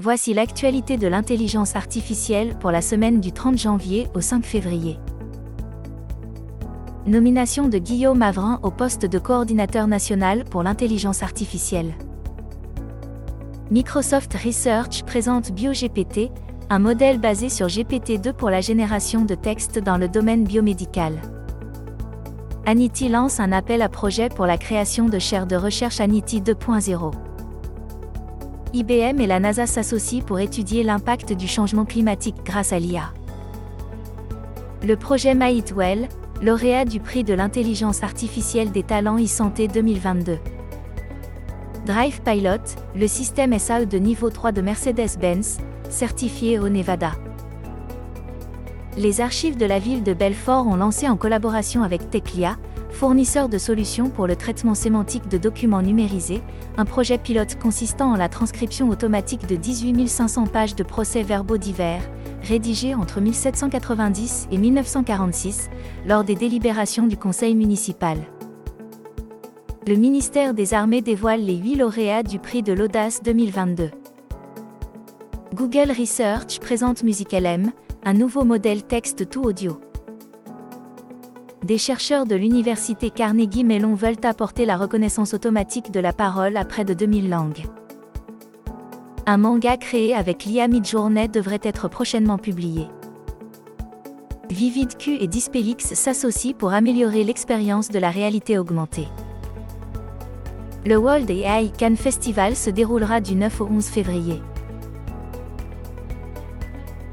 Voici l'actualité de l'intelligence artificielle pour la semaine du 30 janvier au 5 février. Nomination de Guillaume Avrin au poste de coordinateur national pour l'intelligence artificielle. Microsoft Research présente BioGPT, un modèle basé sur GPT-2 pour la génération de textes dans le domaine biomédical. Anity lance un appel à projet pour la création de chaires de recherche Anity 2.0. IBM et la NASA s'associent pour étudier l'impact du changement climatique grâce à l'IA. Le projet Well, lauréat du prix de l'intelligence artificielle des talents e-santé 2022. Drive Pilot, le système SAE de niveau 3 de Mercedes-Benz, certifié au Nevada. Les archives de la ville de Belfort ont lancé en collaboration avec Teclia, fournisseur de solutions pour le traitement sémantique de documents numérisés, un projet pilote consistant en la transcription automatique de 18 500 pages de procès-verbaux divers, rédigés entre 1790 et 1946, lors des délibérations du conseil municipal. Le ministère des Armées dévoile les 8 lauréats du prix de l'Audace 2022. Google Research présente MusicLM, un nouveau modèle texte tout audio des chercheurs de l'université Carnegie Mellon veulent apporter la reconnaissance automatique de la parole à près de 2000 langues. Un manga créé avec l'IA Midjourney devrait être prochainement publié. VividQ et Dispelix s'associent pour améliorer l'expérience de la réalité augmentée. Le World AI Cannes Festival se déroulera du 9 au 11 février.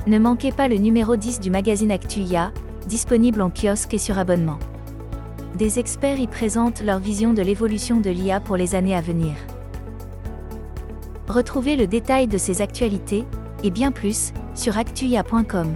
Ne manquez pas le numéro 10 du magazine ActuIA, disponible en kiosque et sur abonnement. Des experts y présentent leur vision de l'évolution de l'IA pour les années à venir. Retrouvez le détail de ces actualités, et bien plus, sur actuia.com.